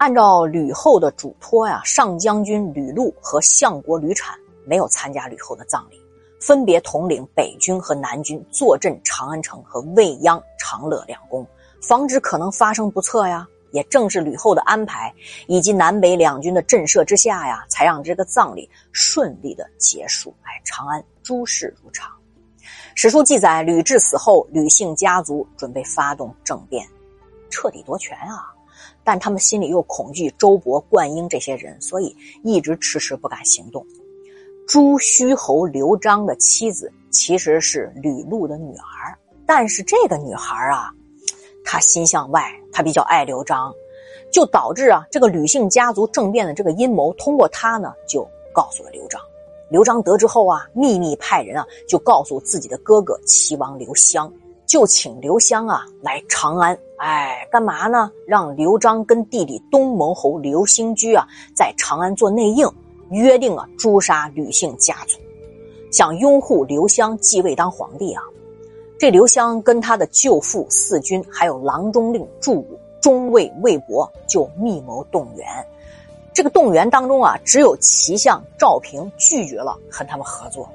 按照吕后的嘱托呀，上将军吕禄和相国吕产没有参加吕后的葬礼，分别统领北军和南军，坐镇长安城和未央、长乐两宫，防止可能发生不测呀。也正是吕后的安排，以及南北两军的震慑之下呀，才让这个葬礼顺利的结束。哎，长安诸事如常。史书记载，吕雉死后，吕姓家族准备发动政变，彻底夺权啊！但他们心里又恐惧周勃、灌婴这些人，所以一直迟迟不敢行动。朱虚侯刘璋的妻子其实是吕禄的女儿，但是这个女孩啊。她心向外，她比较爱刘璋，就导致啊这个吕姓家族政变的这个阴谋，通过她呢就告诉了刘璋。刘璋得知后啊，秘密派人啊就告诉自己的哥哥齐王刘襄，就请刘襄啊来长安，哎，干嘛呢？让刘璋跟弟弟东蒙侯刘兴居啊在长安做内应，约定啊诛杀吕姓家族，想拥护刘襄继位当皇帝啊。这刘襄跟他的舅父四军，还有郎中令祝武、中尉魏博就密谋动员。这个动员当中啊，只有齐相赵平拒绝了和他们合作。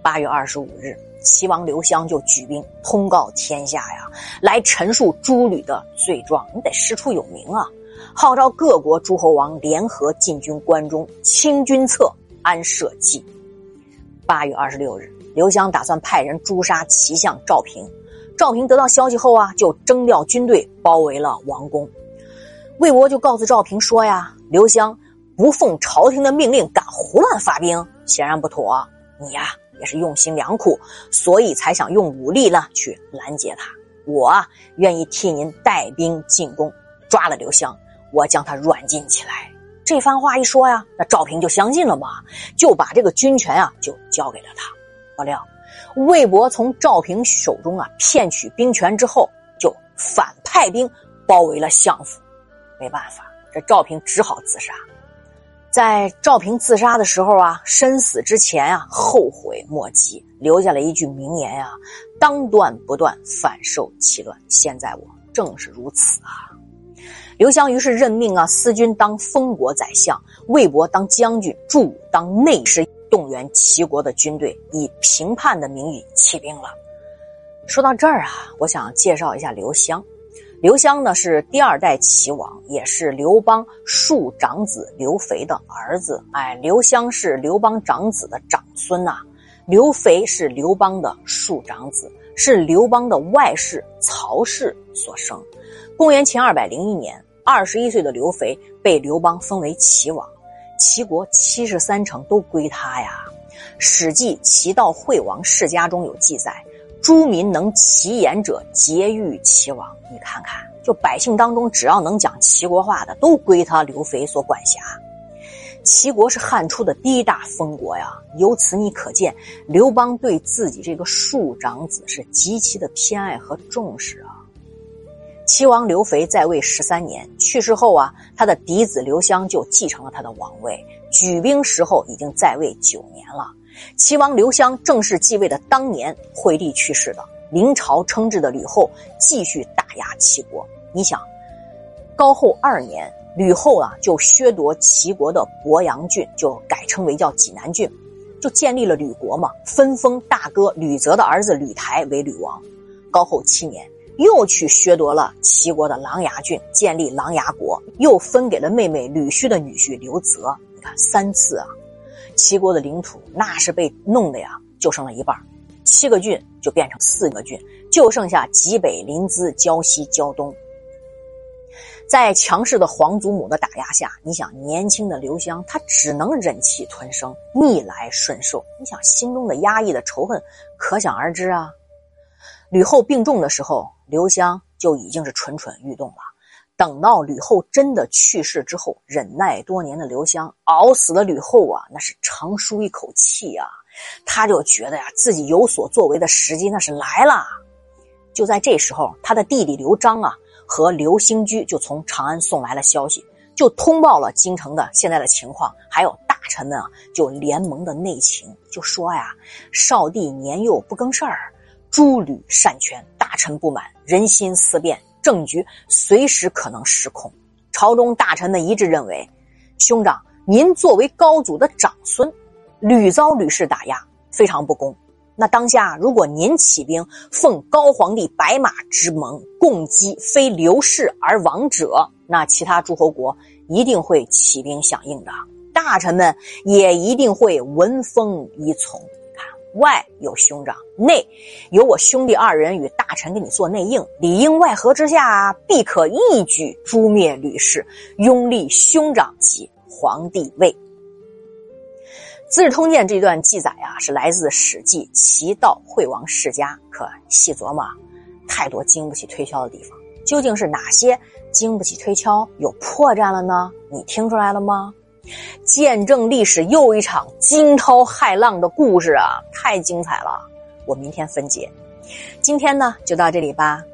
八月二十五日，齐王刘襄就举兵通告天下呀，来陈述诸吕的罪状。你得师出有名啊，号召各国诸侯王联合进军关中，清君侧，安社稷。八月二十六日。刘襄打算派人诛杀齐相赵平，赵平得到消息后啊，就征调军队包围了王宫。魏国就告诉赵平说呀：“刘襄不奉朝廷的命令，敢胡乱发兵，显然不妥。你呀也是用心良苦，所以才想用武力呢去拦截他。我愿意替您带兵进攻，抓了刘襄，我将他软禁起来。”这番话一说呀，那赵平就相信了嘛，就把这个军权啊就交给了他。不料，魏博从赵平手中啊骗取兵权之后，就反派兵包围了相府。没办法，这赵平只好自杀。在赵平自杀的时候啊，身死之前啊，后悔莫及，留下了一句名言呀：“当断不断，反受其乱。”现在我正是如此啊。刘襄于是任命啊司军当封国宰相，魏博当将军，祝武当内侍。动员齐国的军队，以平叛的名义起兵了。说到这儿啊，我想介绍一下刘襄。刘襄呢是第二代齐王，也是刘邦庶长子刘肥的儿子。哎，刘襄是刘邦长子的长孙呐。刘肥是刘邦的庶长子，是刘邦的外室曹氏所生。公元前二百零一年，二十一岁的刘肥被刘邦封为齐王。齐国七十三城都归他呀，《史记·齐悼惠王世家》中有记载：“诸民能齐言者，皆欲齐王。”你看看，就百姓当中，只要能讲齐国话的，都归他刘肥所管辖。齐国是汉初的第一大封国呀，由此你可见刘邦对自己这个庶长子是极其的偏爱和重视啊。齐王刘肥在位十三年，去世后啊，他的嫡子刘襄就继承了他的王位。举兵时候已经在位九年了。齐王刘襄正式继位的当年，惠帝去世的，临朝称制的吕后继续打压齐国。你想，高后二年，吕后啊就削夺齐国的鄱阳郡，就改称为叫济南郡，就建立了吕国嘛，分封大哥吕泽的儿子吕台为吕王。高后七年。又去削夺了齐国的琅琊郡，建立琅琊国，又分给了妹妹吕须的女婿刘泽。你看三次啊，齐国的领土那是被弄的呀，就剩了一半，七个郡就变成四个郡，就剩下济北、临淄、胶西、胶东。在强势的皇祖母的打压下，你想年轻的刘襄，他只能忍气吞声，逆来顺受。你想心中的压抑的仇恨，可想而知啊。吕后病重的时候。刘襄就已经是蠢蠢欲动了。等到吕后真的去世之后，忍耐多年的刘襄熬死了吕后啊，那是长舒一口气啊。他就觉得呀，自己有所作为的时机那是来了。就在这时候，他的弟弟刘璋啊和刘兴居就从长安送来了消息，就通报了京城的现在的情况，还有大臣们啊就联盟的内情，就说呀，少帝年幼不更事儿，诸吕擅权。大臣不满，人心思变，政局随时可能失控。朝中大臣们一致认为，兄长您作为高祖的长孙，屡遭吕氏打压，非常不公。那当下如果您起兵奉高皇帝白马之盟共击非刘氏而亡者，那其他诸侯国一定会起兵响应的，大臣们也一定会闻风依从。外有兄长，内有我兄弟二人与大臣给你做内应，里应外合之下，必可一举诛灭吕氏，拥立兄长即皇帝位。《资治通鉴》这段记载啊，是来自《史记·齐悼惠王世家》。可细琢磨，太多经不起推敲的地方。究竟是哪些经不起推敲、有破绽了呢？你听出来了吗？见证历史又一场惊涛骇浪的故事啊，太精彩了！我明天分解。今天呢，就到这里吧。